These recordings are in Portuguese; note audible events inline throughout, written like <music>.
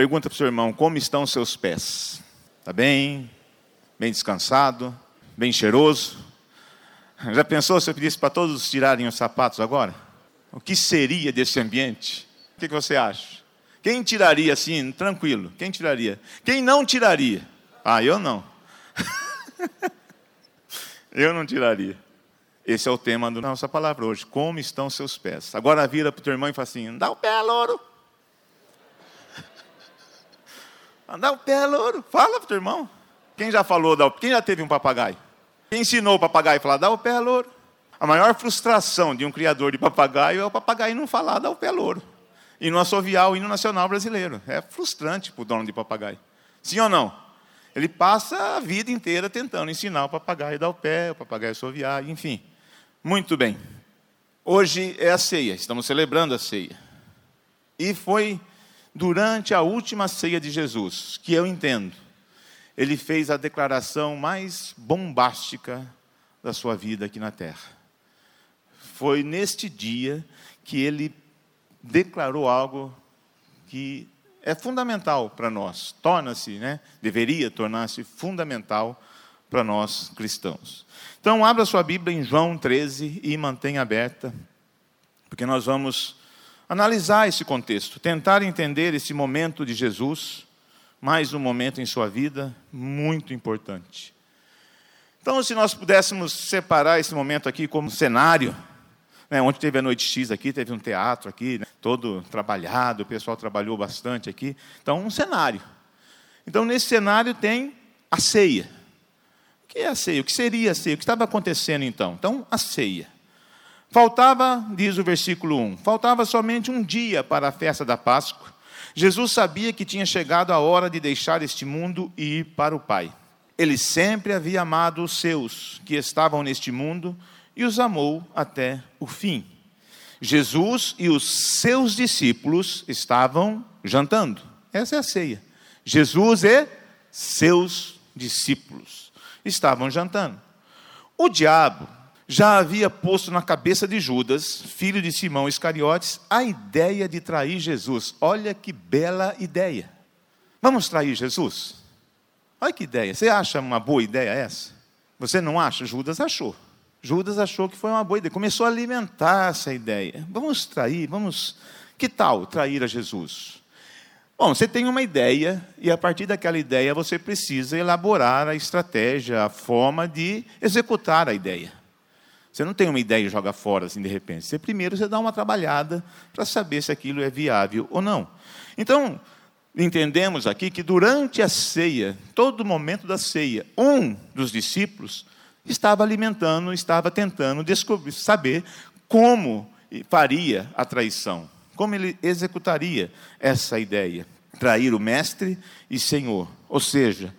pergunta para o seu irmão: como estão os seus pés? Está bem? Bem descansado? Bem cheiroso? <laughs> Já pensou se eu pedisse para todos tirarem os sapatos agora? O que seria desse ambiente? O que, você acha? Quem tiraria assim, tranquilo? Quem tiraria? Quem não tiraria? Ah, eu não. <laughs> eu não tiraria. Esse é o tema da nossa palavra hoje. Como estão seus pés? Agora vira para o teu irmão e fala assim: dá o pé, louro. Dá o pé, louro. Fala para o teu irmão. Quem já falou, quem já teve um papagaio? Quem ensinou o papagaio a falar, dá o pé, louro? A maior frustração de um criador de papagaio é o papagaio não falar, dá o pé, louro. E não assoviar o hino nacional brasileiro. É frustrante para o dono de papagaio. Sim ou não? Ele passa a vida inteira tentando ensinar o papagaio a dar o pé, o papagaio a assoviar, enfim. Muito bem. Hoje é a ceia, estamos celebrando a ceia. E foi durante a última ceia de Jesus que eu entendo. Ele fez a declaração mais bombástica da sua vida aqui na terra. Foi neste dia que ele declarou algo que é fundamental para nós, torna-se, né, deveria tornar-se fundamental para nós cristãos. Então, abra sua Bíblia em João 13 e mantenha aberta, porque nós vamos analisar esse contexto, tentar entender esse momento de Jesus, mais um momento em sua vida muito importante. Então, se nós pudéssemos separar esse momento aqui como cenário, né, ontem teve a noite X aqui, teve um teatro aqui, né, todo trabalhado, o pessoal trabalhou bastante aqui. Então, um cenário. Então, nesse cenário tem a ceia. O que é a ceia? O que seria a ceia? O que estava acontecendo então? Então, a ceia. Faltava, diz o versículo 1, faltava somente um dia para a festa da Páscoa. Jesus sabia que tinha chegado a hora de deixar este mundo e ir para o Pai. Ele sempre havia amado os seus que estavam neste mundo e os amou até o fim. Jesus e os seus discípulos estavam jantando. Essa é a ceia. Jesus e seus discípulos estavam jantando. O diabo já havia posto na cabeça de Judas, filho de Simão Iscariotes, a ideia de trair Jesus. Olha que bela ideia. Vamos trair Jesus? Olha que ideia. Você acha uma boa ideia essa? Você não acha? Judas achou. Judas achou que foi uma boa ideia, começou a alimentar essa ideia. Vamos trair, vamos. Que tal trair a Jesus? Bom, você tem uma ideia, e a partir daquela ideia você precisa elaborar a estratégia, a forma de executar a ideia. Você não tem uma ideia e joga fora assim de repente. Você primeiro você dá uma trabalhada para saber se aquilo é viável ou não. Então, entendemos aqui que durante a ceia, todo momento da ceia, um dos discípulos estava alimentando, estava tentando descobrir, saber como faria a traição, como ele executaria essa ideia, trair o mestre e senhor. Ou seja,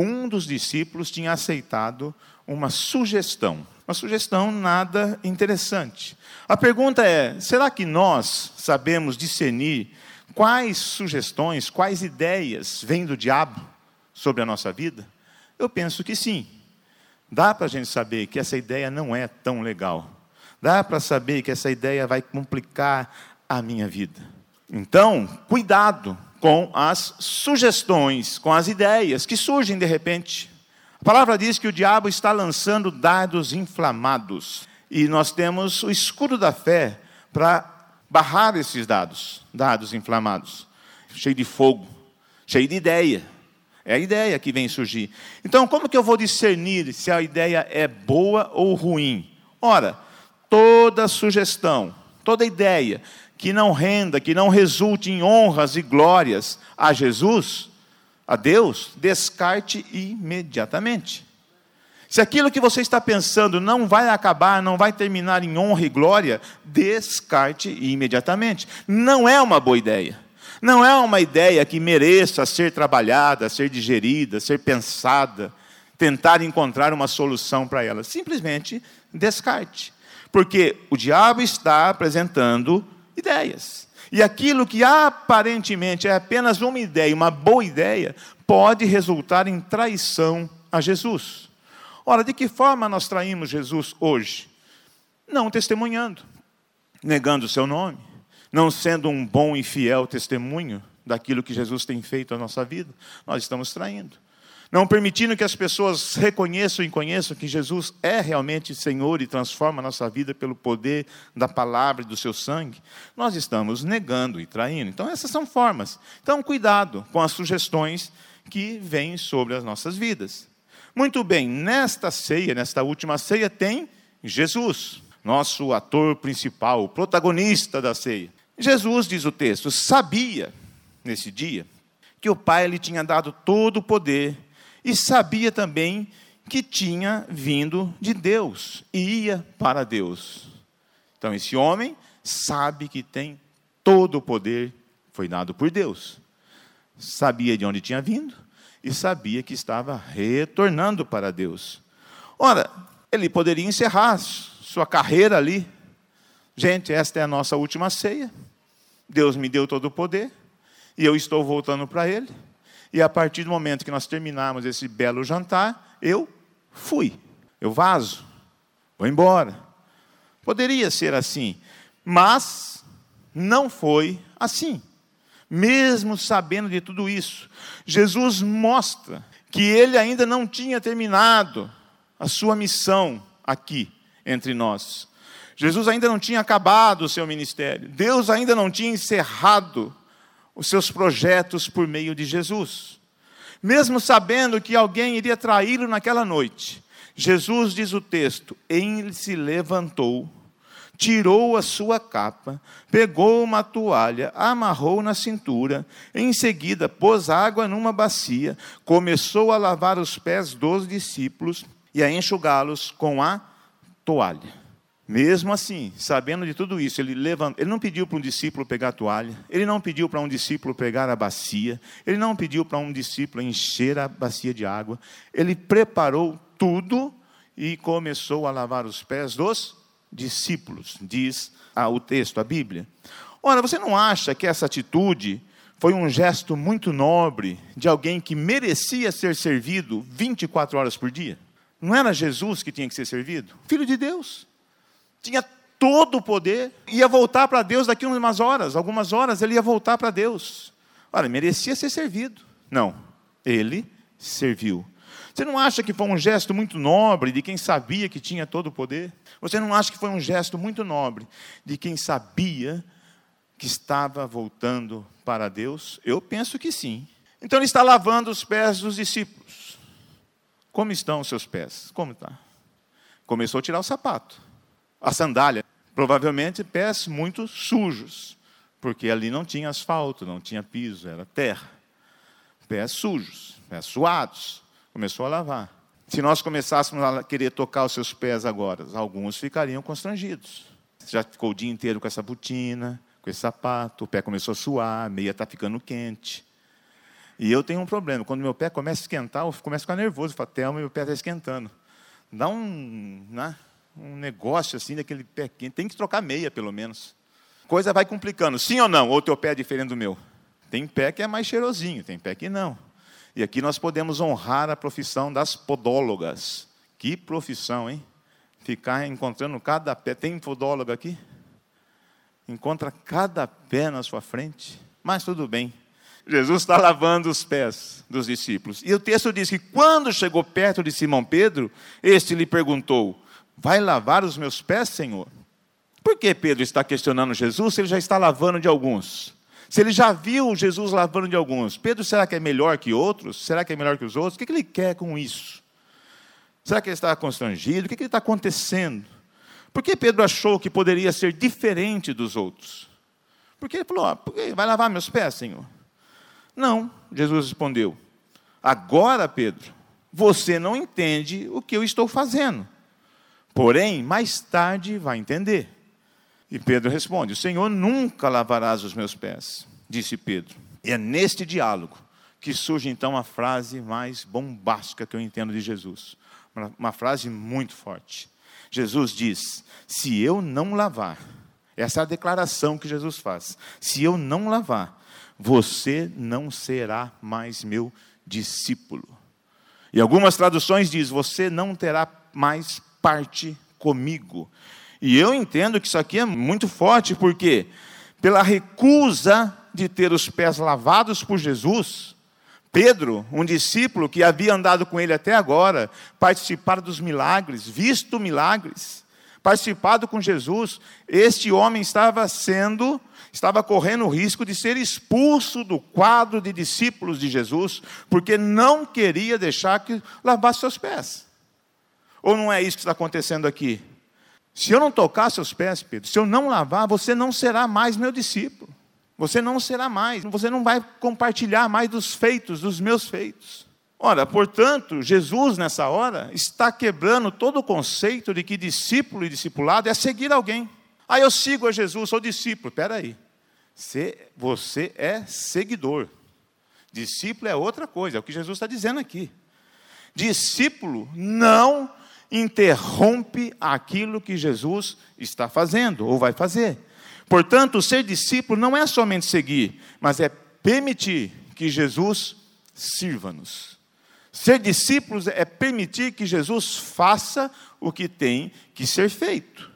um dos discípulos tinha aceitado uma sugestão, uma sugestão nada interessante. A pergunta é: será que nós sabemos discernir quais sugestões, quais ideias vêm do diabo sobre a nossa vida? Eu penso que sim. Dá para a gente saber que essa ideia não é tão legal. Dá para saber que essa ideia vai complicar a minha vida. Então, cuidado com as sugestões, com as ideias que surgem de repente. A palavra diz que o diabo está lançando dardos inflamados. E nós temos o escudo da fé para barrar esses dados, dados inflamados, cheio de fogo, cheio de ideia. É a ideia que vem surgir. Então, como que eu vou discernir se a ideia é boa ou ruim? Ora, toda sugestão, toda ideia que não renda, que não resulte em honras e glórias a Jesus, a Deus, descarte imediatamente. Se aquilo que você está pensando não vai acabar, não vai terminar em honra e glória, descarte imediatamente. Não é uma boa ideia. Não é uma ideia que mereça ser trabalhada, ser digerida, ser pensada, tentar encontrar uma solução para ela. Simplesmente descarte. Porque o diabo está apresentando ideias. E aquilo que aparentemente é apenas uma ideia, uma boa ideia, pode resultar em traição a Jesus. Ora, de que forma nós traímos Jesus hoje? Não testemunhando, negando o seu nome, não sendo um bom e fiel testemunho daquilo que Jesus tem feito na nossa vida, nós estamos traindo. Não permitindo que as pessoas reconheçam e conheçam que Jesus é realmente Senhor e transforma a nossa vida pelo poder da palavra e do seu sangue, nós estamos negando e traindo. Então, essas são formas. Então, cuidado com as sugestões que vêm sobre as nossas vidas. Muito bem, nesta ceia, nesta última ceia, tem Jesus, nosso ator principal, o protagonista da ceia. Jesus, diz o texto, sabia nesse dia que o Pai lhe tinha dado todo o poder e sabia também que tinha vindo de Deus e ia para Deus. Então, esse homem sabe que tem todo o poder, foi dado por Deus. Sabia de onde tinha vindo e sabia que estava retornando para Deus. Ora, ele poderia encerrar sua carreira ali. Gente, esta é a nossa última ceia. Deus me deu todo o poder e eu estou voltando para Ele. E a partir do momento que nós terminarmos esse belo jantar, eu fui. Eu vazo. Vou embora. Poderia ser assim, mas não foi assim. Mesmo sabendo de tudo isso, Jesus mostra que ele ainda não tinha terminado a sua missão aqui entre nós. Jesus ainda não tinha acabado o seu ministério. Deus ainda não tinha encerrado os seus projetos por meio de Jesus. Mesmo sabendo que alguém iria traí-lo naquela noite, Jesus diz o texto: ele se levantou, tirou a sua capa, pegou uma toalha, amarrou na cintura, em seguida pôs água numa bacia, começou a lavar os pés dos discípulos e a enxugá-los com a toalha. Mesmo assim, sabendo de tudo isso, ele, levanta, ele não pediu para um discípulo pegar a toalha, ele não pediu para um discípulo pegar a bacia, ele não pediu para um discípulo encher a bacia de água, ele preparou tudo e começou a lavar os pés dos discípulos, diz o texto, a Bíblia. Ora, você não acha que essa atitude foi um gesto muito nobre de alguém que merecia ser servido 24 horas por dia? Não era Jesus que tinha que ser servido? Filho de Deus tinha todo o poder, ia voltar para Deus daqui umas horas, algumas horas ele ia voltar para Deus. Olha, merecia ser servido. Não, ele serviu. Você não acha que foi um gesto muito nobre de quem sabia que tinha todo o poder? Você não acha que foi um gesto muito nobre de quem sabia que estava voltando para Deus? Eu penso que sim. Então ele está lavando os pés dos discípulos. Como estão os seus pés? Como está? Começou a tirar o sapato a sandália. Provavelmente pés muito sujos, porque ali não tinha asfalto, não tinha piso, era terra. Pés sujos, pés suados. Começou a lavar. Se nós começássemos a querer tocar os seus pés agora, alguns ficariam constrangidos. Já ficou o dia inteiro com essa botina, com esse sapato, o pé começou a suar, a meia está ficando quente. E eu tenho um problema, quando meu pé começa a esquentar, eu começo a ficar nervoso, falo, Thelma, meu pé está esquentando. Dá um. Né? Um negócio assim, daquele pé quente. Tem que trocar meia, pelo menos. Coisa vai complicando. Sim ou não? Ou teu pé é diferente do meu? Tem pé que é mais cheirosinho, tem pé que não. E aqui nós podemos honrar a profissão das podólogas. Que profissão, hein? Ficar encontrando cada pé. Tem podóloga aqui? Encontra cada pé na sua frente. Mas tudo bem. Jesus está lavando os pés dos discípulos. E o texto diz que quando chegou perto de Simão Pedro, este lhe perguntou: Vai lavar os meus pés, Senhor? Por que Pedro está questionando Jesus se ele já está lavando de alguns? Se ele já viu Jesus lavando de alguns, Pedro será que é melhor que outros? Será que é melhor que os outros? O que ele quer com isso? Será que ele está constrangido? O que está acontecendo? Por que Pedro achou que poderia ser diferente dos outros? Porque ele falou: vai lavar meus pés, Senhor? Não, Jesus respondeu: agora, Pedro, você não entende o que eu estou fazendo. Porém, mais tarde vai entender. E Pedro responde: O Senhor nunca lavarás os meus pés, disse Pedro. E é neste diálogo que surge então a frase mais bombástica que eu entendo de Jesus. Uma, uma frase muito forte. Jesus diz: Se eu não lavar, essa é a declaração que Jesus faz. Se eu não lavar, você não será mais meu discípulo. E algumas traduções diz: você não terá mais parte comigo. E eu entendo que isso aqui é muito forte, porque pela recusa de ter os pés lavados por Jesus, Pedro, um discípulo que havia andado com ele até agora, participado dos milagres, visto milagres, participado com Jesus, este homem estava sendo, estava correndo o risco de ser expulso do quadro de discípulos de Jesus, porque não queria deixar que lavasse seus pés. Ou não é isso que está acontecendo aqui? Se eu não tocar seus pés, Pedro, se eu não lavar, você não será mais meu discípulo. Você não será mais, você não vai compartilhar mais dos feitos, dos meus feitos. Ora, portanto, Jesus nessa hora está quebrando todo o conceito de que discípulo e discipulado é seguir alguém. Ah, eu sigo a Jesus, sou discípulo. Espera aí. Você é seguidor. Discípulo é outra coisa, é o que Jesus está dizendo aqui. Discípulo não interrompe aquilo que Jesus está fazendo ou vai fazer. Portanto, ser discípulo não é somente seguir, mas é permitir que Jesus sirva-nos. Ser discípulos é permitir que Jesus faça o que tem que ser feito.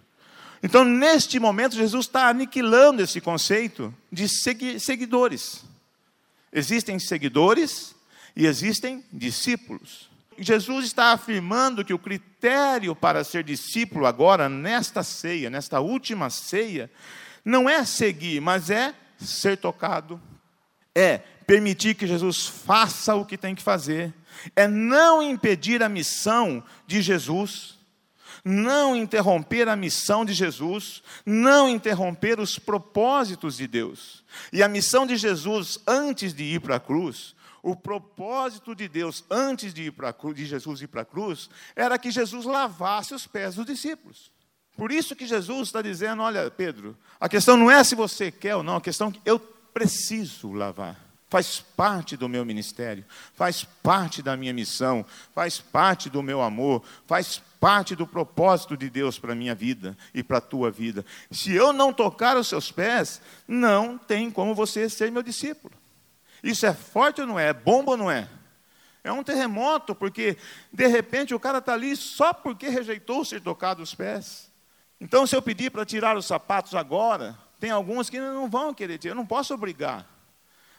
Então, neste momento, Jesus está aniquilando esse conceito de seguidores. Existem seguidores e existem discípulos. Jesus está afirmando que o critério para ser discípulo agora, nesta ceia, nesta última ceia, não é seguir, mas é ser tocado, é permitir que Jesus faça o que tem que fazer, é não impedir a missão de Jesus, não interromper a missão de Jesus, não interromper os propósitos de Deus. E a missão de Jesus antes de ir para a cruz, o propósito de Deus antes de ir para a cruz, de Jesus ir para a cruz, era que Jesus lavasse os pés dos discípulos. Por isso que Jesus está dizendo: olha, Pedro, a questão não é se você quer ou não, a questão é que eu preciso lavar. Faz parte do meu ministério, faz parte da minha missão, faz parte do meu amor, faz parte do propósito de Deus para a minha vida e para a tua vida. Se eu não tocar os seus pés, não tem como você ser meu discípulo. Isso é forte ou não é? É bomba ou não é? É um terremoto, porque de repente o cara está ali só porque rejeitou ser tocado os pés. Então, se eu pedir para tirar os sapatos agora, tem alguns que não vão querer tirar, eu não posso obrigar.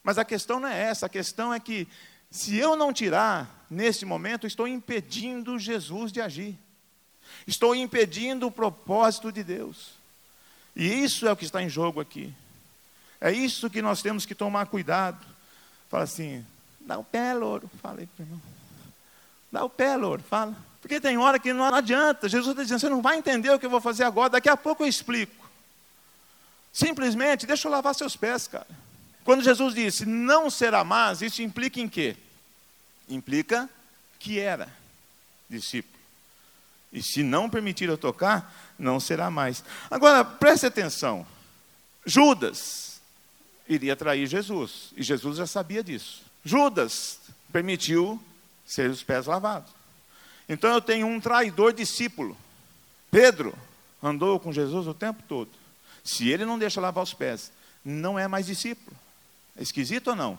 Mas a questão não é essa, a questão é que, se eu não tirar, nesse momento, estou impedindo Jesus de agir. Estou impedindo o propósito de Deus. E isso é o que está em jogo aqui. É isso que nós temos que tomar cuidado. Fala assim, dá o pé, louro. Fala aí para irmão. Dá o pé, louro. Fala. Porque tem hora que não adianta. Jesus está dizendo: você não vai entender o que eu vou fazer agora, daqui a pouco eu explico. Simplesmente, deixa eu lavar seus pés, cara. Quando Jesus disse não será mais, isso implica em quê? Implica que era discípulo. E se não permitir eu tocar, não será mais. Agora, preste atenção. Judas iria trair Jesus. E Jesus já sabia disso. Judas permitiu ser os pés lavados. Então eu tenho um traidor discípulo. Pedro andou com Jesus o tempo todo. Se ele não deixa lavar os pés, não é mais discípulo. É esquisito ou não?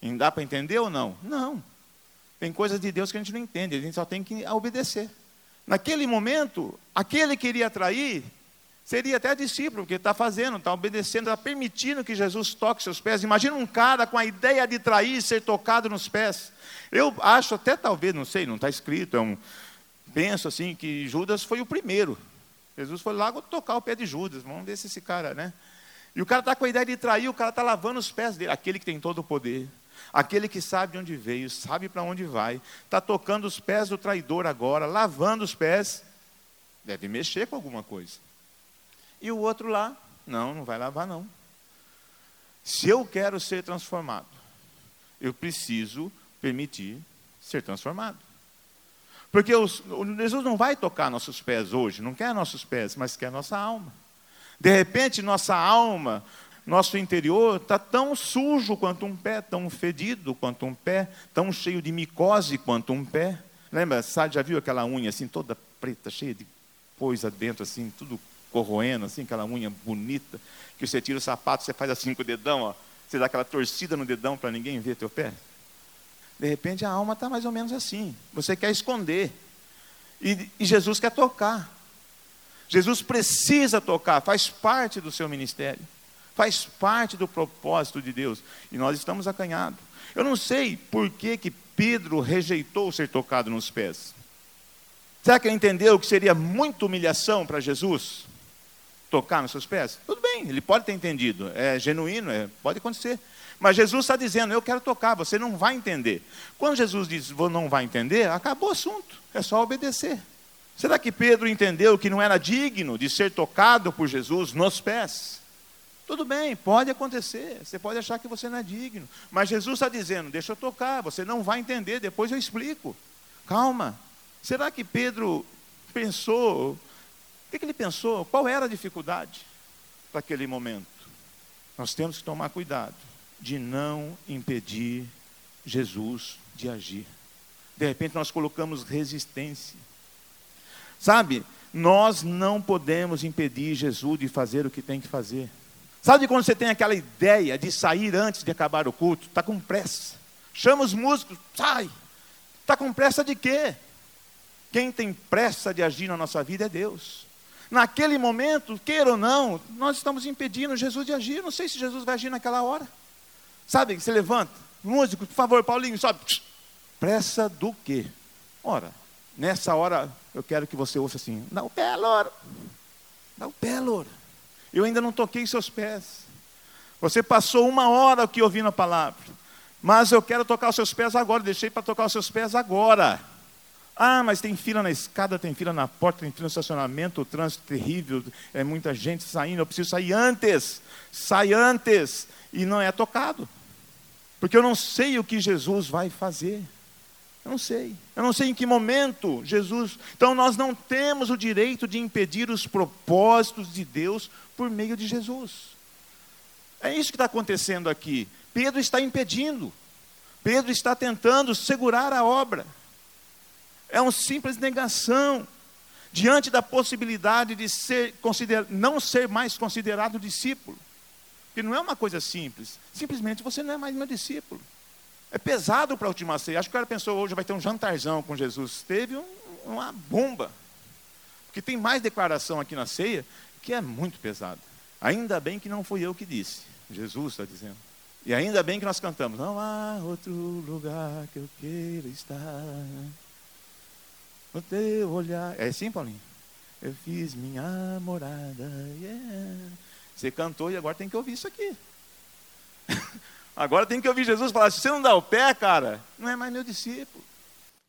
E dá para entender ou não? Não. Tem coisas de Deus que a gente não entende, a gente só tem que obedecer. Naquele momento, aquele que iria trair seria até discípulo, porque está fazendo, está obedecendo, está permitindo que Jesus toque seus pés. Imagina um cara com a ideia de trair ser tocado nos pés. Eu acho até talvez, não sei, não está escrito, é um, penso assim que Judas foi o primeiro. Jesus foi lá tocar o pé de Judas, vamos ver se esse cara, né? E o cara está com a ideia de trair, o cara está lavando os pés dele, aquele que tem todo o poder, aquele que sabe de onde veio, sabe para onde vai, está tocando os pés do traidor agora, lavando os pés, deve mexer com alguma coisa. E o outro lá, não, não vai lavar não. Se eu quero ser transformado, eu preciso permitir ser transformado. Porque os, Jesus não vai tocar nossos pés hoje, não quer nossos pés, mas quer nossa alma. De repente, nossa alma, nosso interior está tão sujo quanto um pé, tão fedido quanto um pé, tão cheio de micose quanto um pé. Lembra, sabe, já viu aquela unha assim, toda preta, cheia de coisa dentro, assim, tudo corroendo, assim, aquela unha bonita, que você tira o sapato, você faz assim com o dedão, ó, você dá aquela torcida no dedão para ninguém ver teu pé. De repente a alma está mais ou menos assim. Você quer esconder. E, e, Jesus quer tocar. Jesus precisa tocar, faz parte do seu ministério. faz parte do propósito de Deus, e nós estamos acanhados. Eu não sei por que, que Pedro rejeitou ser tocado nos pés. Será que ele entendeu que seria muita humilhação para Jesus tocar nos seus pés? Tudo bem, ele pode ter entendido, é genuíno, é, pode acontecer. Mas Jesus está dizendo, eu quero tocar, você não vai entender. Quando Jesus diz, não vai entender, acabou o assunto, é só obedecer. Será que Pedro entendeu que não era digno de ser tocado por Jesus nos pés? Tudo bem, pode acontecer, você pode achar que você não é digno, mas Jesus está dizendo: deixa eu tocar, você não vai entender, depois eu explico. Calma. Será que Pedro pensou? O que, que ele pensou? Qual era a dificuldade para aquele momento? Nós temos que tomar cuidado de não impedir Jesus de agir. De repente nós colocamos resistência. Sabe, nós não podemos impedir Jesus de fazer o que tem que fazer. Sabe quando você tem aquela ideia de sair antes de acabar o culto? Está com pressa. Chama os músicos, sai. Está com pressa de quê? Quem tem pressa de agir na nossa vida é Deus. Naquele momento, queira ou não, nós estamos impedindo Jesus de agir. Não sei se Jesus vai agir naquela hora. Sabe, você levanta, músico, por favor, Paulinho, sobe. Pressa do quê? Ora, nessa hora eu quero que você ouça assim: dá o pé, louro. Dá o pé, louro. Eu ainda não toquei seus pés. Você passou uma hora aqui ouvindo a palavra. Mas eu quero tocar os seus pés agora. Deixei para tocar os seus pés agora. Ah, mas tem fila na escada, tem fila na porta, tem fila no estacionamento, o trânsito terrível, é muita gente saindo. Eu preciso sair antes. Sai antes. E não é tocado. Porque eu não sei o que Jesus vai fazer. Eu não sei. Eu não sei em que momento Jesus. Então nós não temos o direito de impedir os propósitos de Deus por meio de Jesus. É isso que está acontecendo aqui. Pedro está impedindo. Pedro está tentando segurar a obra. É uma simples negação diante da possibilidade de ser não ser mais considerado discípulo. Que não é uma coisa simples. Simplesmente você não é mais meu discípulo. É pesado para a última ceia. Acho que o cara pensou, hoje vai ter um jantarzão com Jesus. Teve um, uma bomba. Porque tem mais declaração aqui na ceia que é muito pesada. Ainda bem que não fui eu que disse. Jesus está dizendo. E ainda bem que nós cantamos. Não há outro lugar que eu queira estar. No teu olhar. É assim, Paulinho? Eu fiz minha morada. Yeah. Você cantou e agora tem que ouvir isso aqui. <laughs> Agora tem que ouvir Jesus falar: se você não dá o pé, cara, não é mais meu discípulo.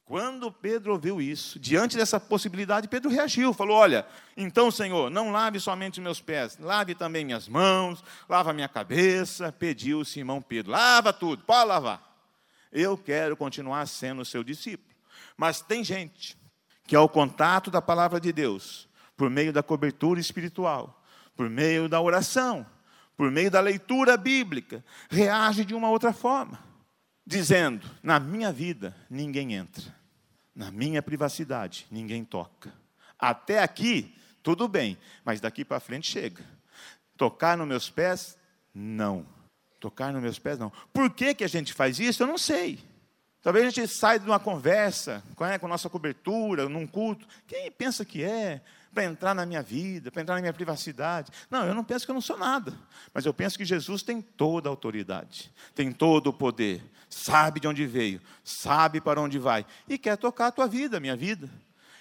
Quando Pedro ouviu isso, diante dessa possibilidade, Pedro reagiu, falou: Olha, então, Senhor, não lave somente meus pés, lave também minhas mãos, lava minha cabeça. Pediu Simão Pedro: Lava tudo, pode lavar. Eu quero continuar sendo seu discípulo. Mas tem gente que, ao contato da palavra de Deus, por meio da cobertura espiritual, por meio da oração, por meio da leitura bíblica, reage de uma outra forma, dizendo: na minha vida ninguém entra, na minha privacidade ninguém toca. Até aqui, tudo bem, mas daqui para frente chega. Tocar nos meus pés, não. Tocar nos meus pés, não. Por que, que a gente faz isso? Eu não sei. Talvez a gente saia de uma conversa com a nossa cobertura, num culto. Quem pensa que é? para entrar na minha vida, para entrar na minha privacidade. Não, eu não penso que eu não sou nada, mas eu penso que Jesus tem toda a autoridade, tem todo o poder, sabe de onde veio, sabe para onde vai e quer tocar a tua vida, a minha vida.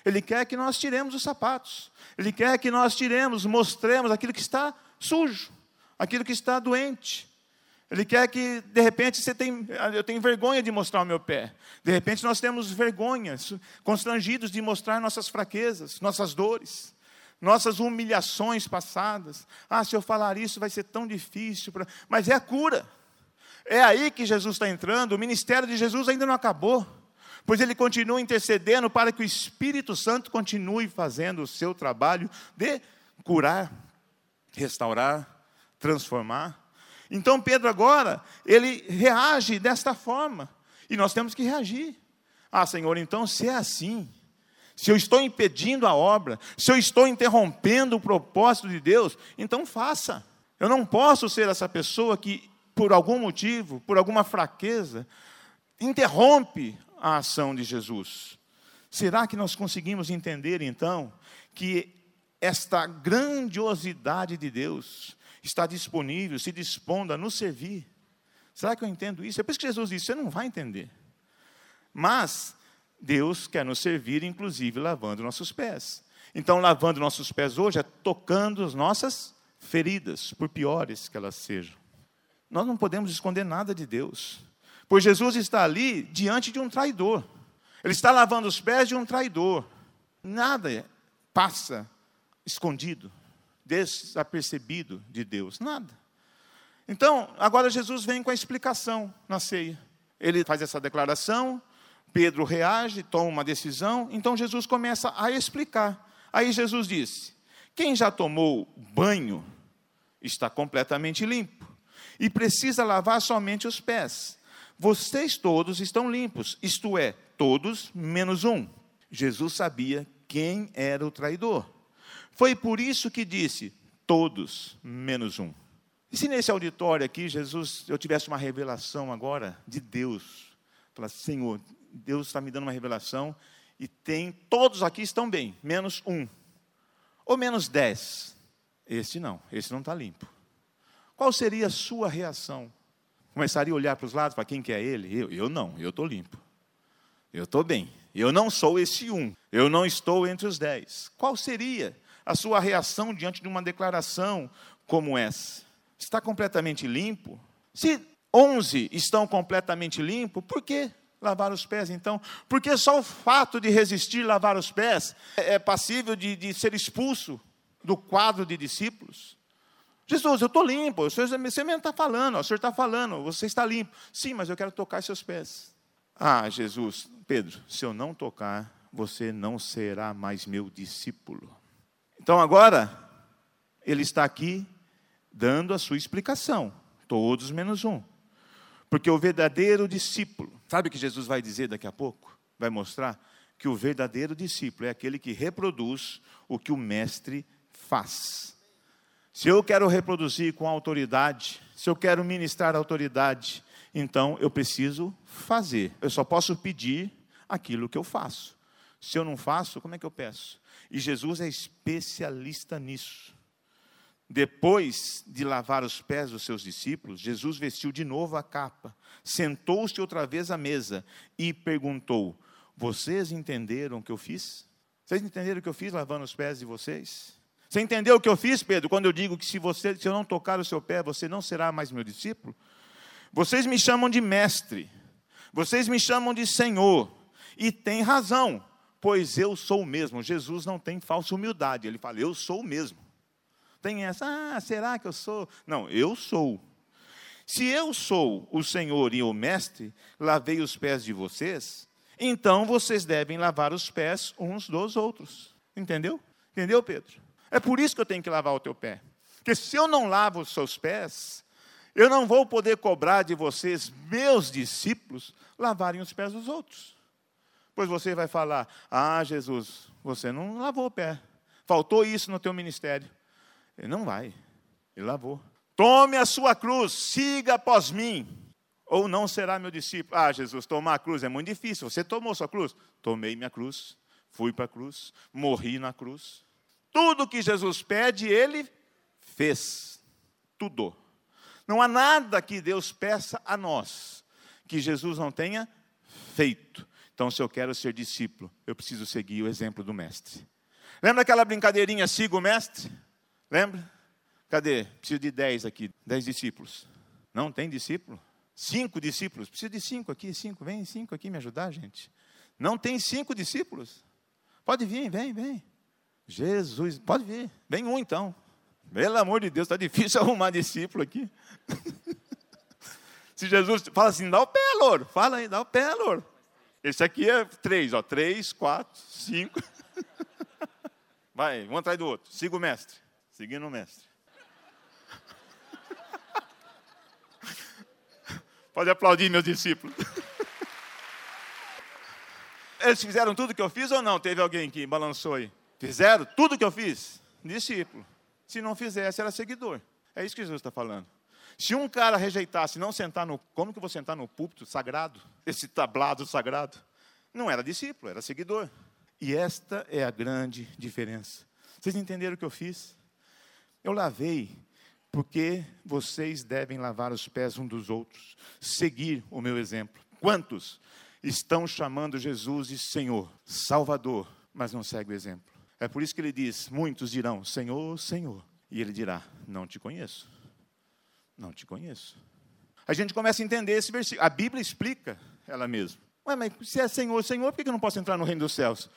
Ele quer que nós tiremos os sapatos, ele quer que nós tiremos, mostremos aquilo que está sujo, aquilo que está doente, ele quer que, de repente, você tem, eu tenho vergonha de mostrar o meu pé. De repente, nós temos vergonha, constrangidos de mostrar nossas fraquezas, nossas dores, nossas humilhações passadas. Ah, se eu falar isso vai ser tão difícil. Pra... Mas é a cura. É aí que Jesus está entrando. O ministério de Jesus ainda não acabou. Pois ele continua intercedendo para que o Espírito Santo continue fazendo o seu trabalho de curar, restaurar, transformar. Então Pedro agora, ele reage desta forma. E nós temos que reagir. Ah, Senhor, então se é assim, se eu estou impedindo a obra, se eu estou interrompendo o propósito de Deus, então faça. Eu não posso ser essa pessoa que, por algum motivo, por alguma fraqueza, interrompe a ação de Jesus. Será que nós conseguimos entender então que esta grandiosidade de Deus, está disponível, se dispondo a nos servir. Será que eu entendo isso? É por isso que Jesus disse: você não vai entender. Mas Deus quer nos servir, inclusive lavando nossos pés. Então, lavando nossos pés hoje é tocando as nossas feridas, por piores que elas sejam. Nós não podemos esconder nada de Deus, pois Jesus está ali diante de um traidor. Ele está lavando os pés de um traidor. Nada passa escondido, desapercebido de Deus, nada. Então, agora Jesus vem com a explicação na ceia. Ele faz essa declaração, Pedro reage, toma uma decisão, então Jesus começa a explicar. Aí Jesus disse: Quem já tomou banho está completamente limpo e precisa lavar somente os pés. Vocês todos estão limpos, isto é, todos menos um. Jesus sabia quem era o traidor. Foi por isso que disse: todos menos um. E se nesse auditório aqui, Jesus, eu tivesse uma revelação agora de Deus, falar, Senhor, Deus está me dando uma revelação e tem, todos aqui estão bem, menos um. Ou menos dez. Este não, esse não está limpo. Qual seria a sua reação? Começaria a olhar para os lados, para quem que é ele? Eu, eu não, eu estou limpo. Eu estou bem. Eu não sou esse um. Eu não estou entre os dez. Qual seria a sua reação diante de uma declaração como essa? Está completamente limpo? Se onze estão completamente limpos, por que lavar os pés, então, porque só o fato de resistir lavar os pés é, é passível de, de ser expulso do quadro de discípulos. Jesus, eu estou limpo, o senhor, você mesmo está falando, o senhor está falando, você está limpo. Sim, mas eu quero tocar seus pés. Ah, Jesus, Pedro, se eu não tocar, você não será mais meu discípulo. Então agora, ele está aqui dando a sua explicação, todos menos um. Porque o verdadeiro discípulo, sabe o que Jesus vai dizer daqui a pouco? Vai mostrar que o verdadeiro discípulo é aquele que reproduz o que o mestre faz. Se eu quero reproduzir com autoridade, se eu quero ministrar autoridade, então eu preciso fazer. Eu só posso pedir aquilo que eu faço. Se eu não faço, como é que eu peço? E Jesus é especialista nisso. Depois de lavar os pés dos seus discípulos, Jesus vestiu de novo a capa, sentou-se outra vez à mesa e perguntou: Vocês entenderam o que eu fiz? Vocês entenderam o que eu fiz lavando os pés de vocês? Você entendeu o que eu fiz, Pedro, quando eu digo que se, você, se eu não tocar o seu pé, você não será mais meu discípulo? Vocês me chamam de mestre, vocês me chamam de Senhor, e tem razão, pois eu sou o mesmo. Jesus não tem falsa humildade, ele fala: Eu sou o mesmo. Tem essa, ah, será que eu sou? Não, eu sou. Se eu sou o Senhor e o Mestre, lavei os pés de vocês, então vocês devem lavar os pés uns dos outros. Entendeu? Entendeu, Pedro? É por isso que eu tenho que lavar o teu pé. Porque se eu não lavo os seus pés, eu não vou poder cobrar de vocês, meus discípulos, lavarem os pés dos outros. Pois você vai falar: Ah, Jesus, você não lavou o pé. Faltou isso no teu ministério. Ele não vai. Ele lavou. Tome a sua cruz, siga após mim, ou não será meu discípulo. Ah, Jesus, tomar a cruz é muito difícil. Você tomou sua cruz? Tomei minha cruz, fui para a cruz, morri na cruz. Tudo que Jesus pede, ele fez. Tudo. Não há nada que Deus peça a nós que Jesus não tenha feito. Então, se eu quero ser discípulo, eu preciso seguir o exemplo do Mestre. Lembra aquela brincadeirinha, siga o Mestre? Lembra? Cadê? Preciso de dez aqui, dez discípulos. Não tem discípulo? Cinco discípulos. Preciso de cinco aqui, cinco. Vem cinco aqui me ajudar, gente. Não tem cinco discípulos? Pode vir, vem, vem. Jesus, pode vir. Vem um então. Pelo amor de Deus, está difícil <laughs> arrumar discípulo aqui. <laughs> Se Jesus fala assim, dá o pé, louro. Fala aí, dá o pé, louro. Esse aqui é três, ó. Três, quatro, cinco. <laughs> Vai, um atrás do outro. Siga o mestre. Seguindo o mestre. <laughs> Pode aplaudir, meus discípulos. <laughs> Eles fizeram tudo que eu fiz ou não? Teve alguém que balançou aí? Fizeram tudo que eu fiz? Discípulo. Se não fizesse, era seguidor. É isso que Jesus está falando. Se um cara rejeitasse não sentar no. Como que eu vou sentar no púlpito sagrado? <laughs> Esse tablado sagrado? Não era discípulo, era seguidor. E esta é a grande diferença. Vocês entenderam o que eu fiz? Eu lavei Porque vocês devem lavar os pés um dos outros, seguir o meu exemplo. Quantos estão chamando Jesus de Senhor, Salvador, mas não seguem o exemplo? É por isso que ele diz: muitos dirão, Senhor, Senhor. E ele dirá: Não te conheço. Não te conheço. A gente começa a entender esse versículo. A Bíblia explica ela mesma. Ué, mas se é Senhor, Senhor, por que eu não posso entrar no reino dos céus?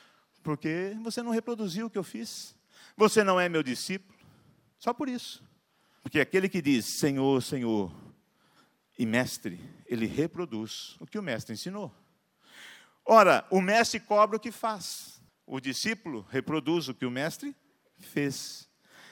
Porque você não reproduziu o que eu fiz. Você não é meu discípulo. Só por isso. Porque aquele que diz Senhor, Senhor e mestre, ele reproduz o que o mestre ensinou. Ora, o mestre cobra o que faz. O discípulo reproduz o que o mestre fez.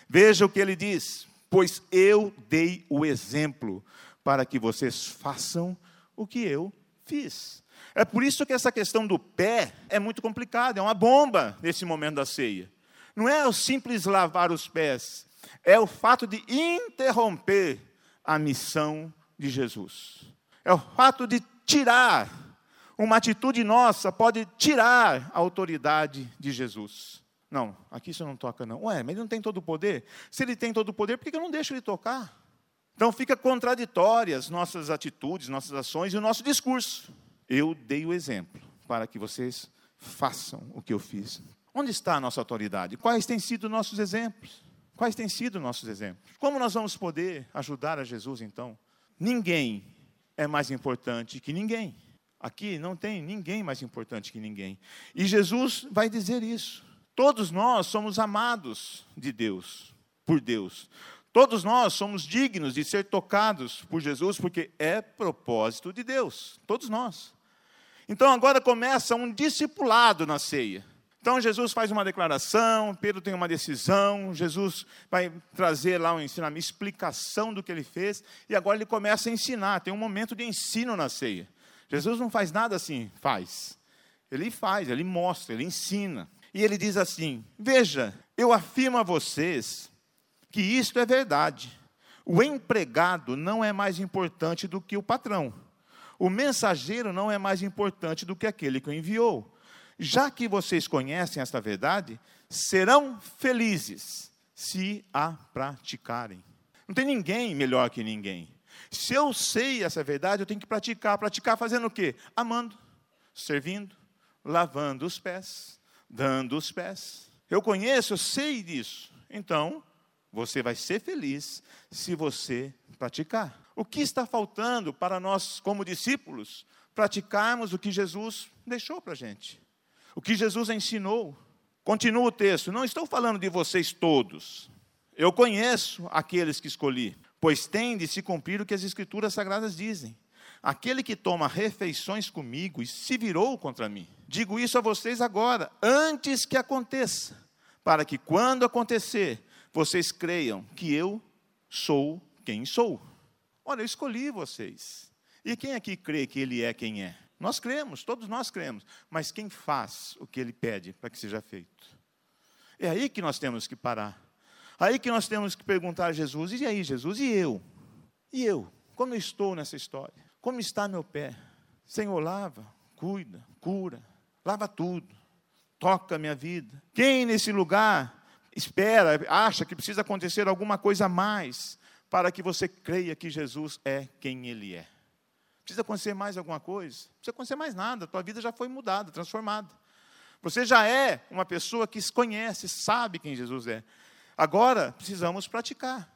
Veja o que ele diz: Pois eu dei o exemplo para que vocês façam o que eu fiz. É por isso que essa questão do pé é muito complicada, é uma bomba nesse momento da ceia. Não é o simples lavar os pés, é o fato de interromper a missão de Jesus. É o fato de tirar, uma atitude nossa pode tirar a autoridade de Jesus. Não, aqui isso não toca, não. Ué, mas ele não tem todo o poder? Se ele tem todo o poder, por que eu não deixo ele tocar? Então fica contraditórias nossas atitudes, nossas ações e o nosso discurso. Eu dei o exemplo para que vocês façam o que eu fiz. Onde está a nossa autoridade? Quais têm sido nossos exemplos? Quais têm sido nossos exemplos? Como nós vamos poder ajudar a Jesus então? Ninguém é mais importante que ninguém. Aqui não tem ninguém mais importante que ninguém. E Jesus vai dizer isso. Todos nós somos amados de Deus, por Deus. Todos nós somos dignos de ser tocados por Jesus, porque é propósito de Deus. Todos nós. Então agora começa um discipulado na ceia. Então Jesus faz uma declaração, Pedro tem uma decisão, Jesus vai trazer lá um ensinamento, explicação do que ele fez, e agora ele começa a ensinar. Tem um momento de ensino na ceia. Jesus não faz nada assim, faz. Ele faz, ele mostra, ele ensina. E ele diz assim: Veja, eu afirmo a vocês que isto é verdade. O empregado não é mais importante do que o patrão. O mensageiro não é mais importante do que aquele que o enviou. Já que vocês conhecem esta verdade, serão felizes se a praticarem. Não tem ninguém melhor que ninguém. Se eu sei essa verdade, eu tenho que praticar. Praticar fazendo o quê? Amando, servindo, lavando os pés, dando os pés. Eu conheço, eu sei disso. Então, você vai ser feliz se você praticar. O que está faltando para nós, como discípulos, praticarmos o que Jesus deixou para a gente? O que Jesus ensinou? Continua o texto. Não estou falando de vocês todos. Eu conheço aqueles que escolhi, pois tem de se cumprir o que as Escrituras Sagradas dizem. Aquele que toma refeições comigo e se virou contra mim. Digo isso a vocês agora, antes que aconteça, para que quando acontecer, vocês creiam que eu sou quem sou. Olha, eu escolhi vocês. E quem aqui crê que Ele é quem é? Nós cremos, todos nós cremos. Mas quem faz o que Ele pede para que seja feito? É aí que nós temos que parar. Aí que nós temos que perguntar a Jesus: e aí, Jesus? E eu? E eu? Como eu estou nessa história? Como está meu pé? Senhor, lava, cuida, cura, lava tudo, toca a minha vida. Quem nesse lugar espera, acha que precisa acontecer alguma coisa a mais para que você creia que Jesus é quem Ele é. Precisa acontecer mais alguma coisa? Não precisa acontecer mais nada, a tua vida já foi mudada, transformada. Você já é uma pessoa que se conhece, sabe quem Jesus é. Agora, precisamos praticar.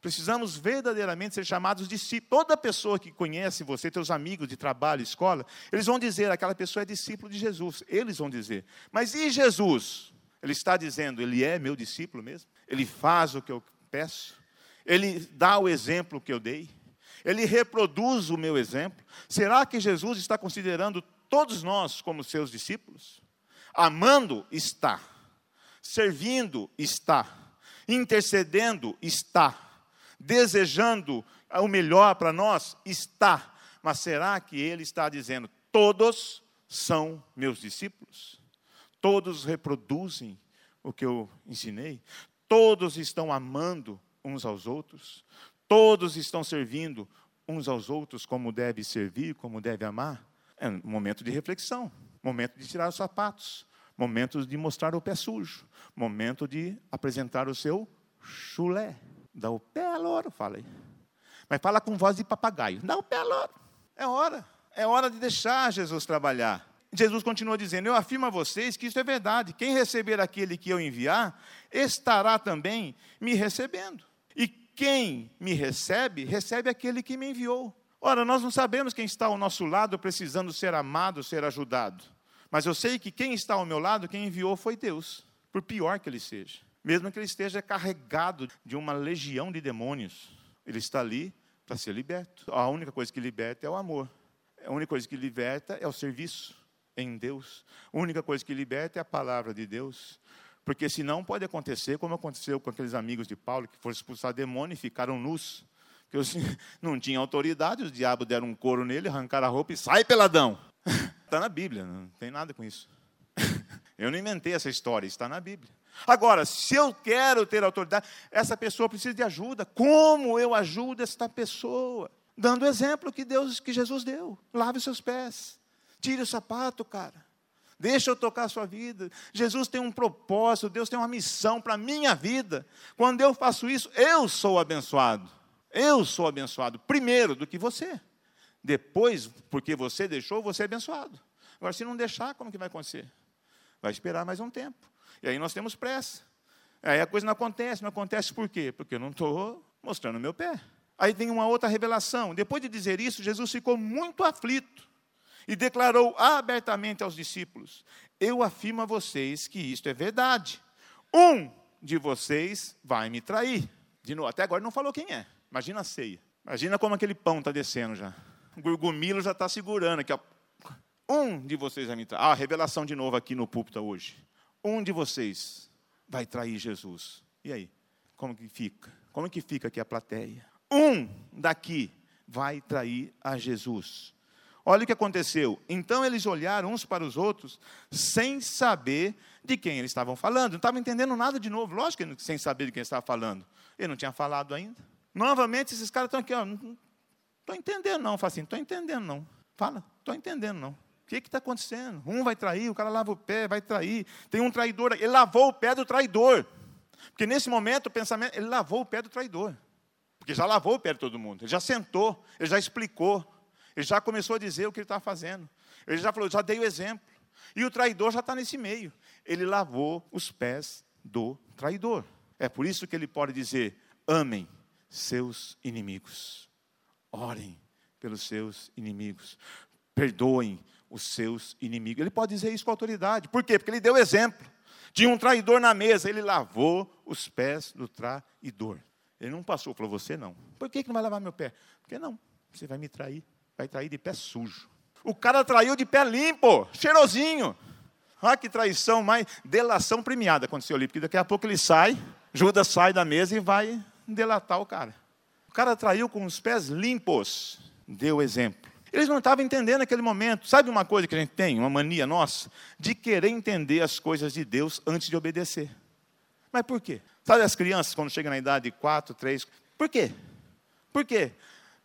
Precisamos verdadeiramente ser chamados discípulos. Toda pessoa que conhece você, teus amigos de trabalho, escola, eles vão dizer, aquela pessoa é discípulo de Jesus. Eles vão dizer. Mas e Jesus? Ele está dizendo, ele é meu discípulo mesmo? Ele faz o que eu peço? Ele dá o exemplo que eu dei? Ele reproduz o meu exemplo? Será que Jesus está considerando todos nós como seus discípulos? Amando está, servindo está, intercedendo está, desejando o melhor para nós está. Mas será que ele está dizendo todos são meus discípulos? Todos reproduzem o que eu ensinei? Todos estão amando uns aos outros, todos estão servindo uns aos outros como deve servir, como deve amar. É um momento de reflexão, momento de tirar os sapatos, momento de mostrar o pé sujo, momento de apresentar o seu chulé. Dá o pé, louro, fala aí. Mas fala com voz de papagaio. Dá o pé, louro. É hora. É hora de deixar Jesus trabalhar. Jesus continua dizendo: Eu afirmo a vocês que isso é verdade. Quem receber aquele que eu enviar, estará também me recebendo. E quem me recebe, recebe aquele que me enviou. Ora, nós não sabemos quem está ao nosso lado precisando ser amado, ser ajudado. Mas eu sei que quem está ao meu lado, quem enviou foi Deus, por pior que ele seja. Mesmo que ele esteja carregado de uma legião de demônios, ele está ali para ser liberto. A única coisa que liberta é o amor. A única coisa que liberta é o serviço em Deus. A única coisa que liberta é a palavra de Deus. Porque senão pode acontecer, como aconteceu com aqueles amigos de Paulo que foram expulsar demônio e ficaram nus. Que <laughs> não tinha autoridade, os diabos deram um couro nele, arrancaram a roupa e sai peladão. Está <laughs> na Bíblia, não tem nada com isso. <laughs> Eu não inventei essa história, está na Bíblia. Agora, se eu quero ter autoridade, essa pessoa precisa de ajuda. Como eu ajudo esta pessoa? Dando o exemplo que Deus, que Jesus deu. Lave os seus pés. Tire o sapato, cara. Deixa eu tocar a sua vida. Jesus tem um propósito, Deus tem uma missão para a minha vida. Quando eu faço isso, eu sou abençoado. Eu sou abençoado primeiro do que você. Depois, porque você deixou, você é abençoado. Agora, se não deixar, como que vai acontecer? Vai esperar mais um tempo. E aí nós temos pressa. Aí a coisa não acontece. Não acontece por quê? Porque eu não estou mostrando o meu pé. Aí tem uma outra revelação. Depois de dizer isso, Jesus ficou muito aflito e declarou abertamente aos discípulos: Eu afirmo a vocês que isto é verdade. Um de vocês vai me trair. De novo, até agora não falou quem é. Imagina a ceia. Imagina como aquele pão está descendo já. O gurgumilo já está segurando aqui. Um de vocês vai me trair. Ah, revelação de novo aqui no púlpito hoje. Um de vocês vai trair Jesus. E aí? Como que fica? Como que fica aqui a plateia? Um daqui vai trair a Jesus. Olha o que aconteceu. Então eles olharam uns para os outros sem saber de quem eles estavam falando. Não estavam entendendo nada de novo. Lógico que sem saber de quem estava falando. Ele não tinha falado ainda. Novamente, esses caras estão aqui. Não estou entendendo, não. Fala assim, estou entendendo, não. Fala, estou entendendo, não. Que está acontecendo? Um vai trair, o cara lava o pé, vai trair. Tem um traidor, ele lavou o pé do traidor. Porque nesse momento o pensamento, ele lavou o pé do traidor. Porque já lavou o pé de todo mundo. Ele já sentou, ele já explicou. Ele já começou a dizer o que ele estava fazendo. Ele já falou, já dei o exemplo. E o traidor já está nesse meio. Ele lavou os pés do traidor. É por isso que ele pode dizer: amem seus inimigos, orem pelos seus inimigos, perdoem os seus inimigos. Ele pode dizer isso com autoridade. Por quê? Porque ele deu exemplo. Tinha um traidor na mesa, ele lavou os pés do traidor. Ele não passou, falou: Você não. Por que, que não vai lavar meu pé? Porque não, você vai me trair vai trair de pé sujo. O cara traiu de pé limpo, cheirosinho. Olha que traição, mais delação premiada aconteceu ali, porque daqui a pouco ele sai, Judas sai da mesa e vai delatar o cara. O cara traiu com os pés limpos, deu exemplo. Eles não estavam entendendo naquele momento. Sabe uma coisa que a gente tem, uma mania nossa? De querer entender as coisas de Deus antes de obedecer. Mas por quê? Sabe as crianças, quando chegam na idade de 4, 3, por quê? Por quê?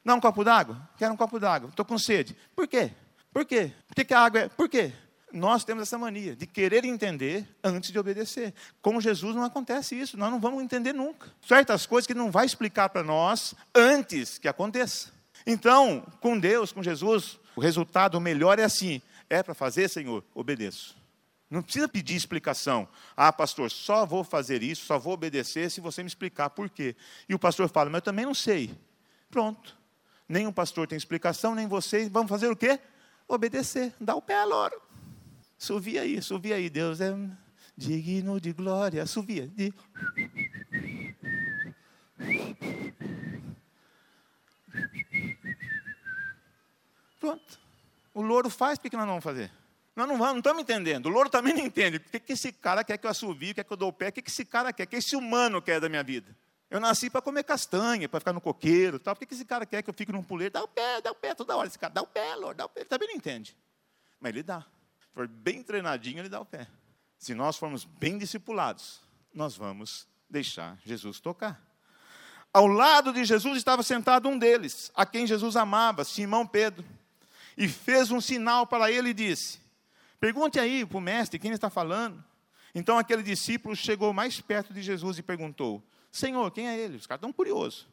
Dá um copo d'água? Quero um copo d'água. Estou com sede. Por quê? Por quê? Por que, que a água é? Por quê? Nós temos essa mania de querer entender antes de obedecer. Com Jesus não acontece isso, nós não vamos entender nunca. Certas coisas que não vai explicar para nós antes que aconteça. Então, com Deus, com Jesus, o resultado melhor é assim: é para fazer, Senhor, obedeço. Não precisa pedir explicação. Ah, pastor, só vou fazer isso, só vou obedecer se você me explicar por quê. E o pastor fala, mas eu também não sei. Pronto. Nem o pastor tem explicação, nem vocês. Vamos fazer o quê? Obedecer. Dá o pé à lora. Subia aí, subia aí. Deus é digno de glória. Subia. De... Pronto. O louro faz, por que nós não vamos fazer? Nós não, vamos, não estamos entendendo. O louro também não entende. O que, que esse cara quer que eu assovie, quer que eu dou o pé? O que, que esse cara quer? O que esse humano quer da minha vida? Eu nasci para comer castanha, para ficar no coqueiro. Tal. Por que esse cara quer que eu fique num puleiro? Dá o pé, dá o pé toda hora. Esse cara dá o pé, Lord, dá o pé. Ele também não entende. Mas ele dá. Se for bem treinadinho, ele dá o pé. Se nós formos bem discipulados, nós vamos deixar Jesus tocar. Ao lado de Jesus estava sentado um deles, a quem Jesus amava, Simão Pedro. E fez um sinal para ele e disse: Pergunte aí para o mestre quem está falando. Então aquele discípulo chegou mais perto de Jesus e perguntou: Senhor, quem é ele? Os caras estão curiosos.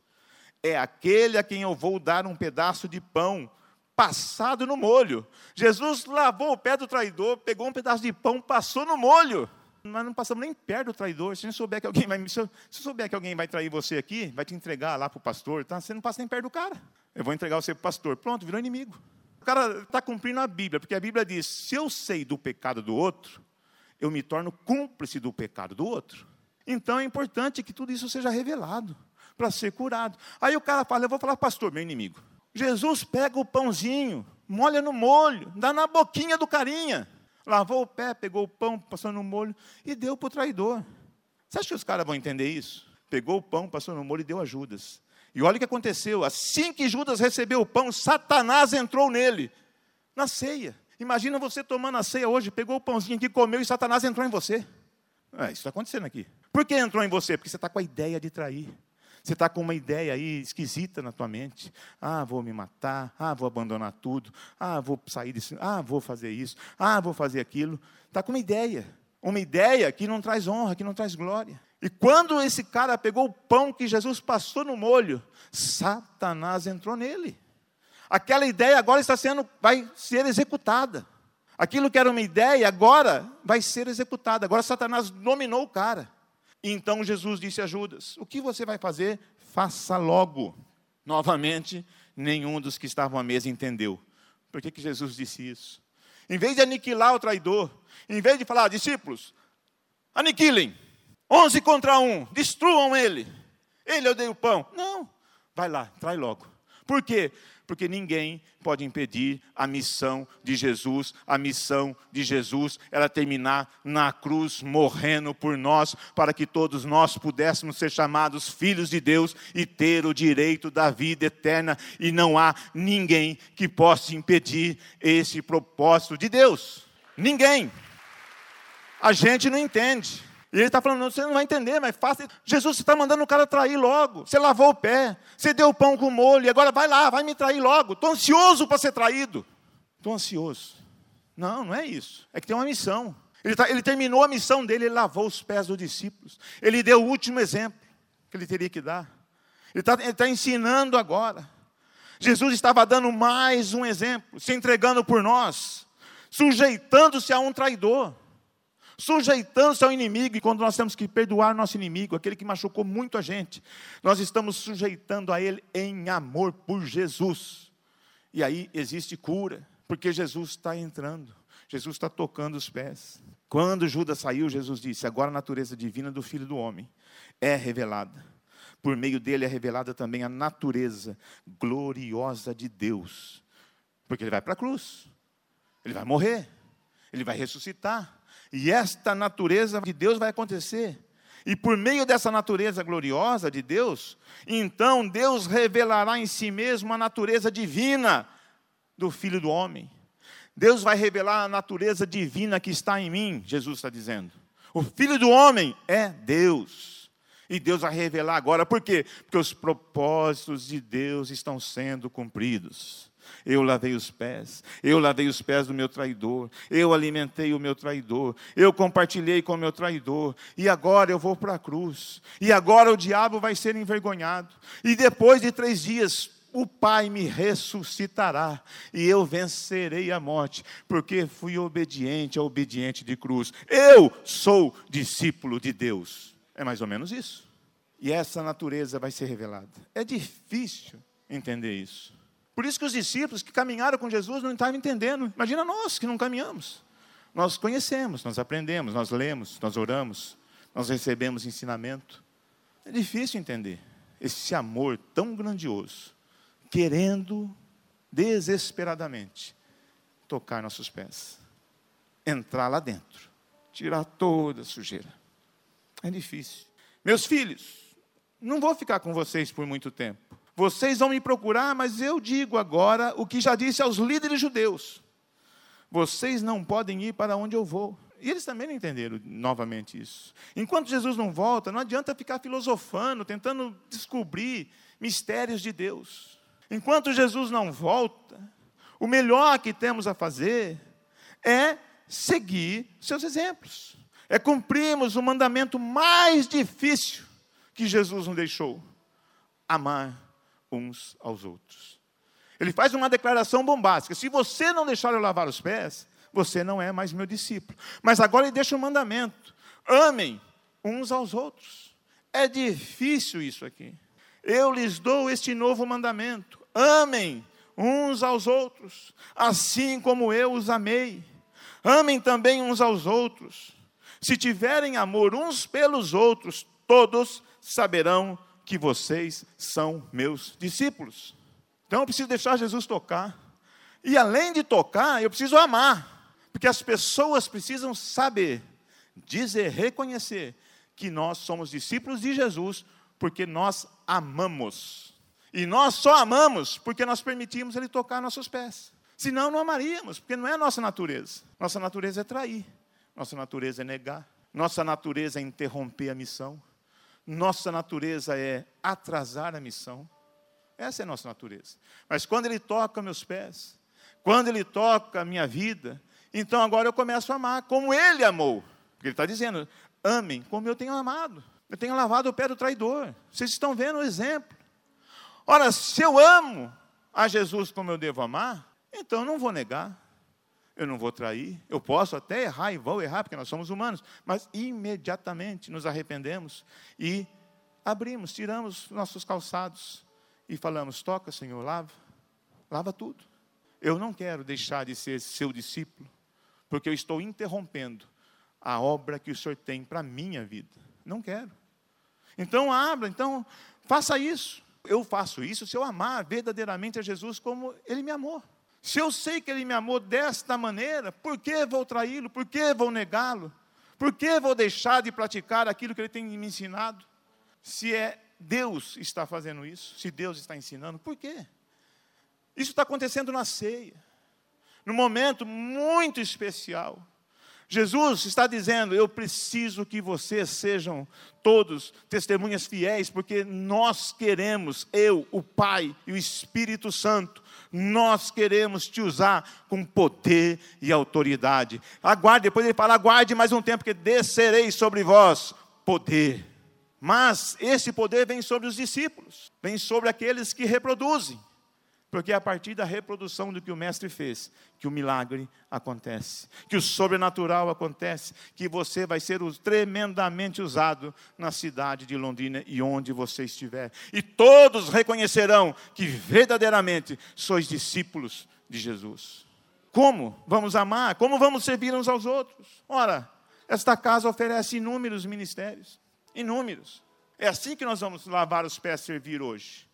É aquele a quem eu vou dar um pedaço de pão passado no molho. Jesus lavou o pé do traidor, pegou um pedaço de pão, passou no molho. Nós não passamos nem perto do traidor. Se souber que alguém vai, se souber que alguém vai trair você aqui, vai te entregar lá para o pastor, tá? você não passa nem perto do cara. Eu vou entregar você para o pastor. Pronto, virou inimigo. O cara está cumprindo a Bíblia, porque a Bíblia diz: se eu sei do pecado do outro, eu me torno cúmplice do pecado do outro. Então é importante que tudo isso seja revelado para ser curado. Aí o cara fala: eu vou falar, pastor, meu inimigo. Jesus pega o pãozinho, molha no molho, dá na boquinha do carinha. Lavou o pé, pegou o pão, passou no molho e deu para o traidor. Você acha que os caras vão entender isso? Pegou o pão, passou no molho e deu a Judas. E olha o que aconteceu. Assim que Judas recebeu o pão, Satanás entrou nele. Na ceia. Imagina você tomando a ceia hoje, pegou o pãozinho aqui, comeu e Satanás entrou em você. É, isso está acontecendo aqui. Por que entrou em você? Porque você está com a ideia de trair. Você está com uma ideia aí esquisita na tua mente. Ah, vou me matar. Ah, vou abandonar tudo. Ah, vou sair disso. Ah, vou fazer isso. Ah, vou fazer aquilo. Está com uma ideia. Uma ideia que não traz honra, que não traz glória. E quando esse cara pegou o pão que Jesus passou no molho, Satanás entrou nele. Aquela ideia agora está sendo, vai ser executada. Aquilo que era uma ideia, agora vai ser executada. Agora Satanás dominou o cara. Então Jesus disse a Judas: O que você vai fazer? Faça logo. Novamente, nenhum dos que estavam à mesa entendeu. Por que, que Jesus disse isso? Em vez de aniquilar o traidor, em vez de falar, discípulos, aniquilem, onze contra um, destruam ele. Ele dei o pão. Não, vai lá, trai logo. Por quê? porque ninguém pode impedir a missão de Jesus, a missão de Jesus, ela terminar na cruz, morrendo por nós, para que todos nós pudéssemos ser chamados filhos de Deus e ter o direito da vida eterna, e não há ninguém que possa impedir esse propósito de Deus. Ninguém. A gente não entende. E ele está falando, você não vai entender, mas faça. Jesus, está mandando o cara trair logo. Você lavou o pé, você deu o pão com molho, e agora vai lá, vai me trair logo. Estou ansioso para ser traído. Estou ansioso. Não, não é isso. É que tem uma missão. Ele, tá, ele terminou a missão dele, ele lavou os pés dos discípulos. Ele deu o último exemplo que ele teria que dar. Ele está tá ensinando agora. Jesus estava dando mais um exemplo, se entregando por nós, sujeitando-se a um traidor sujeitando-se ao inimigo, e quando nós temos que perdoar nosso inimigo, aquele que machucou muito a gente, nós estamos sujeitando a ele em amor por Jesus. E aí existe cura, porque Jesus está entrando, Jesus está tocando os pés. Quando Judas saiu, Jesus disse: Agora a natureza divina do Filho do Homem é revelada. Por meio dele é revelada também a natureza gloriosa de Deus. Porque ele vai para a cruz, ele vai morrer, ele vai ressuscitar, e esta natureza de Deus vai acontecer. E por meio dessa natureza gloriosa de Deus, então Deus revelará em si mesmo a natureza divina do Filho do Homem. Deus vai revelar a natureza divina que está em mim, Jesus está dizendo. O Filho do Homem é Deus. E Deus vai revelar agora, por quê? Porque os propósitos de Deus estão sendo cumpridos. Eu lavei os pés, eu lavei os pés do meu traidor, eu alimentei o meu traidor, eu compartilhei com o meu traidor, e agora eu vou para a cruz, e agora o diabo vai ser envergonhado, e depois de três dias o Pai me ressuscitará e eu vencerei a morte, porque fui obediente ao obediente de cruz. Eu sou discípulo de Deus. É mais ou menos isso. E essa natureza vai ser revelada. É difícil entender isso. Por isso que os discípulos que caminharam com Jesus não estavam entendendo. Imagina nós que não caminhamos. Nós conhecemos, nós aprendemos, nós lemos, nós oramos, nós recebemos ensinamento. É difícil entender esse amor tão grandioso, querendo desesperadamente tocar nossos pés, entrar lá dentro, tirar toda a sujeira. É difícil. Meus filhos, não vou ficar com vocês por muito tempo. Vocês vão me procurar, mas eu digo agora o que já disse aos líderes judeus: vocês não podem ir para onde eu vou. E eles também não entenderam novamente isso. Enquanto Jesus não volta, não adianta ficar filosofando, tentando descobrir mistérios de Deus. Enquanto Jesus não volta, o melhor que temos a fazer é seguir seus exemplos. É cumprirmos o mandamento mais difícil que Jesus nos deixou? Amar uns aos outros. Ele faz uma declaração bombástica: se você não deixar eu lavar os pés, você não é mais meu discípulo. Mas agora ele deixa um mandamento: amem uns aos outros. É difícil isso aqui. Eu lhes dou este novo mandamento: amem uns aos outros, assim como eu os amei. Amem também uns aos outros. Se tiverem amor uns pelos outros, todos saberão que vocês são meus discípulos. Então eu preciso deixar Jesus tocar. E além de tocar, eu preciso amar. Porque as pessoas precisam saber, dizer, reconhecer que nós somos discípulos de Jesus, porque nós amamos. E nós só amamos porque nós permitimos Ele tocar nossos pés. Senão não amaríamos, porque não é a nossa natureza. Nossa natureza é trair, nossa natureza é negar, nossa natureza é interromper a missão, nossa natureza é atrasar a missão. Essa é a nossa natureza. Mas quando Ele toca meus pés, quando Ele toca a minha vida, então agora eu começo a amar como Ele amou. Porque Ele está dizendo: amem como eu tenho amado. Eu tenho lavado o pé do traidor. Vocês estão vendo o exemplo. Ora, se eu amo a Jesus como eu devo amar, então não vou negar, eu não vou trair. Eu posso até errar e vou errar, porque nós somos humanos, mas imediatamente nos arrependemos e abrimos, tiramos nossos calçados e falamos: Toca, Senhor, lava, lava tudo. Eu não quero deixar de ser seu discípulo, porque eu estou interrompendo a obra que o Senhor tem para a minha vida. Não quero. Então abra, então faça isso. Eu faço isso se eu amar verdadeiramente a Jesus como Ele me amou. Se eu sei que Ele me amou desta maneira, por que vou traí-lo? Por que vou negá-lo? Por que vou deixar de praticar aquilo que Ele tem me ensinado? Se é Deus está fazendo isso, se Deus está ensinando, por quê? Isso está acontecendo na ceia, num momento muito especial. Jesus está dizendo: Eu preciso que vocês sejam todos testemunhas fiéis, porque nós queremos, eu, o Pai e o Espírito Santo, nós queremos te usar com poder e autoridade. Aguarde, depois ele fala: aguarde mais um tempo, que descerei sobre vós poder. Mas esse poder vem sobre os discípulos, vem sobre aqueles que reproduzem. Porque é a partir da reprodução do que o mestre fez, que o milagre acontece, que o sobrenatural acontece, que você vai ser tremendamente usado na cidade de Londrina e onde você estiver. E todos reconhecerão que verdadeiramente sois discípulos de Jesus. Como vamos amar? Como vamos servir uns aos outros? Ora, esta casa oferece inúmeros ministérios, inúmeros. É assim que nós vamos lavar os pés servir hoje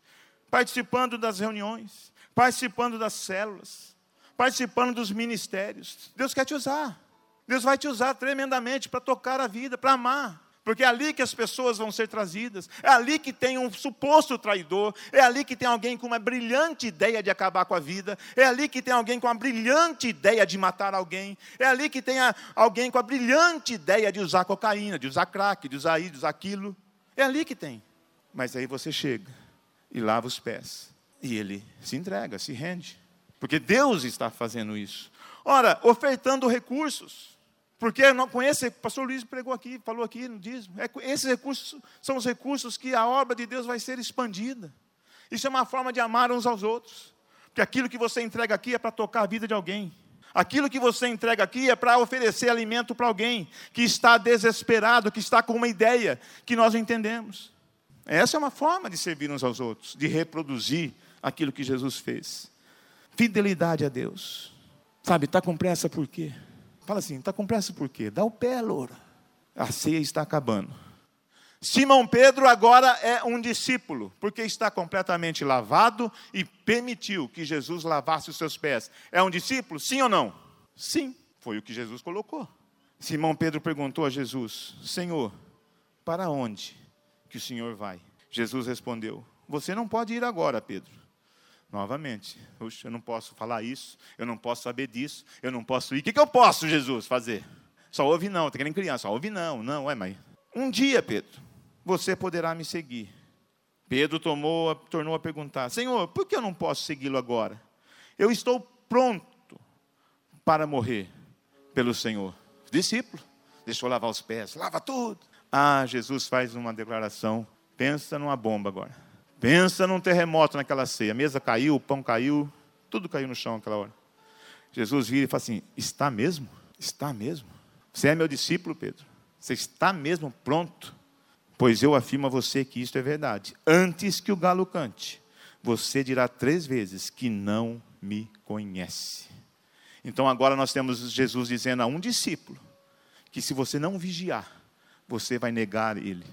participando das reuniões, participando das células, participando dos ministérios. Deus quer te usar. Deus vai te usar tremendamente para tocar a vida, para amar. Porque é ali que as pessoas vão ser trazidas, é ali que tem um suposto traidor, é ali que tem alguém com uma brilhante ideia de acabar com a vida, é ali que tem alguém com uma brilhante ideia de matar alguém, é ali que tem alguém com a brilhante ideia de usar cocaína, de usar crack, de usar isso, de usar aquilo. É ali que tem. Mas aí você chega e lava os pés. E ele se entrega, se rende. Porque Deus está fazendo isso. Ora, ofertando recursos. Porque com esse, o pastor Luiz pregou aqui, falou aqui no dízimo. É, esses recursos são os recursos que a obra de Deus vai ser expandida. Isso é uma forma de amar uns aos outros. Porque aquilo que você entrega aqui é para tocar a vida de alguém. Aquilo que você entrega aqui é para oferecer alimento para alguém que está desesperado, que está com uma ideia que nós não entendemos. Essa é uma forma de servir uns aos outros, de reproduzir aquilo que Jesus fez. Fidelidade a Deus. Sabe, está com pressa por quê? Fala assim, está com pressa por quê? Dá o pé, loura. A ceia está acabando. Simão Pedro agora é um discípulo, porque está completamente lavado e permitiu que Jesus lavasse os seus pés. É um discípulo, sim ou não? Sim, foi o que Jesus colocou. Simão Pedro perguntou a Jesus: Senhor, para onde? Que o Senhor vai? Jesus respondeu: Você não pode ir agora, Pedro. Novamente, eu não posso falar isso, eu não posso saber disso, eu não posso ir. O que, que eu posso, Jesus, fazer? Só ouve não, está querendo criança, só ouve não, não, é, mãe. Um dia, Pedro, você poderá me seguir. Pedro tomou, tornou a perguntar: Senhor, por que eu não posso segui-lo agora? Eu estou pronto para morrer pelo Senhor. Discípulo, deixou lavar os pés, lava tudo. Ah, Jesus faz uma declaração Pensa numa bomba agora. Pensa num terremoto naquela ceia. A mesa caiu, o pão caiu, tudo caiu no chão naquela hora. Jesus vira e fala assim: Está mesmo? Está mesmo? Você é meu discípulo, Pedro? Você está mesmo pronto? Pois eu afirmo a você que isto é verdade. Antes que o galo cante, você dirá três vezes que não me conhece. Então agora nós temos Jesus dizendo a um discípulo que se você não vigiar, você vai negar ele,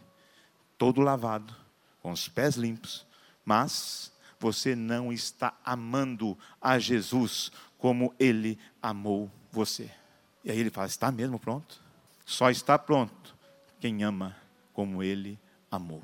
todo lavado, com os pés limpos, mas você não está amando a Jesus como ele amou você. E aí ele fala: está mesmo pronto? Só está pronto quem ama como ele amou.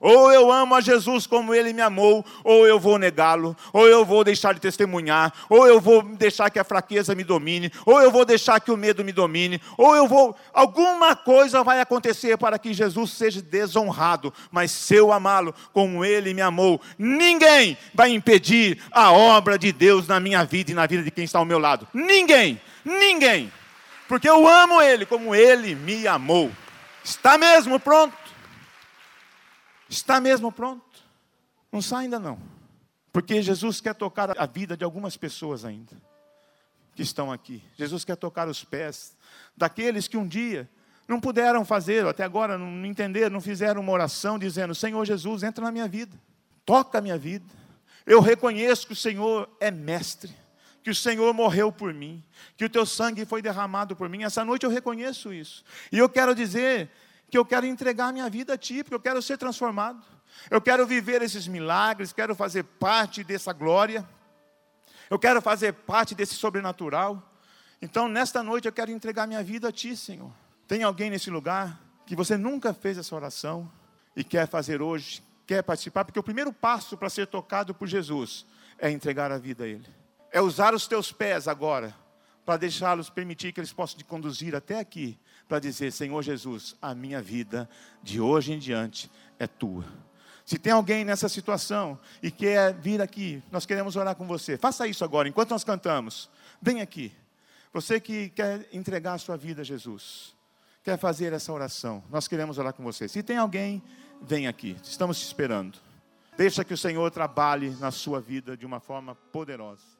Ou eu amo a Jesus como ele me amou, ou eu vou negá-lo, ou eu vou deixar de testemunhar, ou eu vou deixar que a fraqueza me domine, ou eu vou deixar que o medo me domine, ou eu vou. Alguma coisa vai acontecer para que Jesus seja desonrado, mas se eu amá-lo como ele me amou, ninguém vai impedir a obra de Deus na minha vida e na vida de quem está ao meu lado. Ninguém, ninguém, porque eu amo ele como ele me amou. Está mesmo pronto? Está mesmo pronto? Não sai ainda não. Porque Jesus quer tocar a vida de algumas pessoas ainda que estão aqui. Jesus quer tocar os pés daqueles que um dia não puderam fazer, até agora não entenderam, não fizeram uma oração dizendo: Senhor Jesus, entra na minha vida, toca a minha vida. Eu reconheço que o Senhor é mestre, que o Senhor morreu por mim, que o teu sangue foi derramado por mim. Essa noite eu reconheço isso. E eu quero dizer que eu quero entregar minha vida a Ti, porque eu quero ser transformado. Eu quero viver esses milagres, quero fazer parte dessa glória. Eu quero fazer parte desse sobrenatural. Então, nesta noite, eu quero entregar minha vida a Ti, Senhor. Tem alguém nesse lugar que você nunca fez essa oração e quer fazer hoje, quer participar? Porque o primeiro passo para ser tocado por Jesus é entregar a vida a Ele. É usar os teus pés agora para deixá-los permitir que eles possam te conduzir até aqui para dizer: Senhor Jesus, a minha vida de hoje em diante é tua. Se tem alguém nessa situação e quer vir aqui, nós queremos orar com você. Faça isso agora, enquanto nós cantamos. Vem aqui. Você que quer entregar a sua vida a Jesus, quer fazer essa oração, nós queremos orar com você. Se tem alguém, vem aqui. Estamos te esperando. Deixa que o Senhor trabalhe na sua vida de uma forma poderosa.